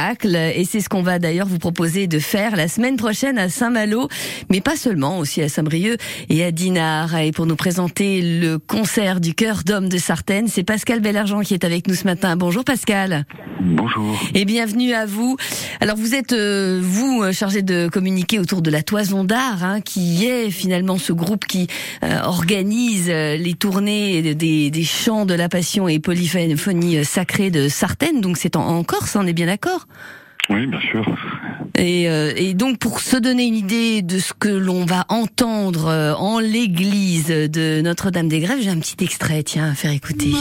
spectacle et c'est ce qu'on va d'ailleurs vous proposer de faire la semaine prochaine à Saint-Malo, mais pas seulement, aussi à Saint-Brieuc et à Dinard. Et pour nous présenter le concert du cœur d'homme de Sartène, c'est Pascal Bellargent qui est avec nous ce matin. Bonjour Pascal. Bonjour. Et bienvenue à vous. Alors vous êtes euh, vous euh, chargé de communiquer autour de la Toison d'Art, hein, qui est finalement ce groupe qui euh, organise les tournées des, des chants de la Passion et polyphonie sacrée de Sartène. Donc c'est en, en Corse, on est bien d'accord? Oui, bien sûr. Et, et, donc pour se donner une idée de ce que l'on va entendre en l'église de Notre-Dame des Grèves, j'ai un petit extrait, tiens, à faire écouter.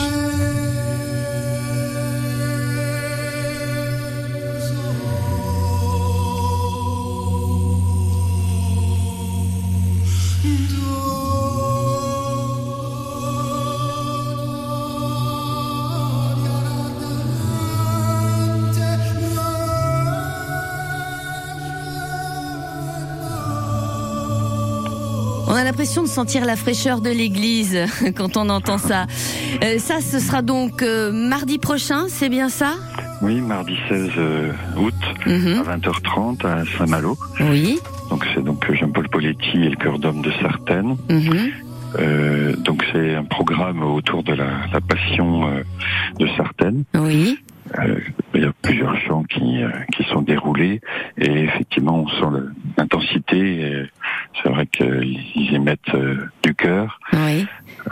On a l'impression de sentir la fraîcheur de l'église quand on entend ça. Euh, ça, ce sera donc euh, mardi prochain, c'est bien ça? Oui, mardi 16 euh, août Mhm. à 20h30 à Saint-Malo. Oui. Donc c'est donc Jean-Paul Poletti et le cœur d'homme de Sartène. Mhm. Euh, donc c'est un programme autour de la, la passion euh, de Sartène. Oui. Euh, il y a plusieurs chants qui, euh, qui sont déroulés et effectivement on sent l'intensité. C'est vrai qu'ils émettent euh, du cœur. Oui.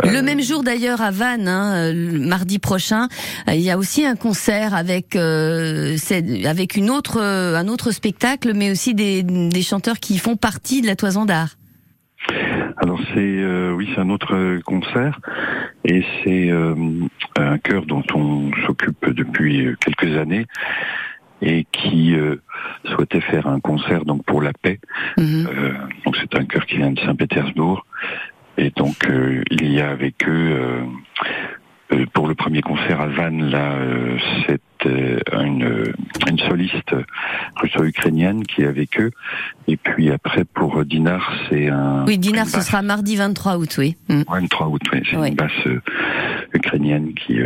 Euh, Le même jour d'ailleurs à Vannes, hein, mardi prochain, euh, il y a aussi un concert avec euh, avec une autre un autre spectacle, mais aussi des, des chanteurs qui font partie de la Toison d'Art. Alors c'est euh, oui c'est un autre concert et c'est euh, un chœur dont on s'occupe depuis quelques années et qui euh, souhaitait faire un concert donc pour la paix. Mhm. Euh, donc c'est un chœur qui vient de Saint-Pétersbourg et donc euh, il y a avec eux euh, pour le premier concert à Vannes là c'est euh, une, une soliste russo-ukrainienne qui est avec eux et puis après pour Dinar c'est un Oui, Dinar, ce sera mardi 23 août, oui. Mhm. Ouais, le 3 août, oui. C'est Oui. une basse ukrainienne qui,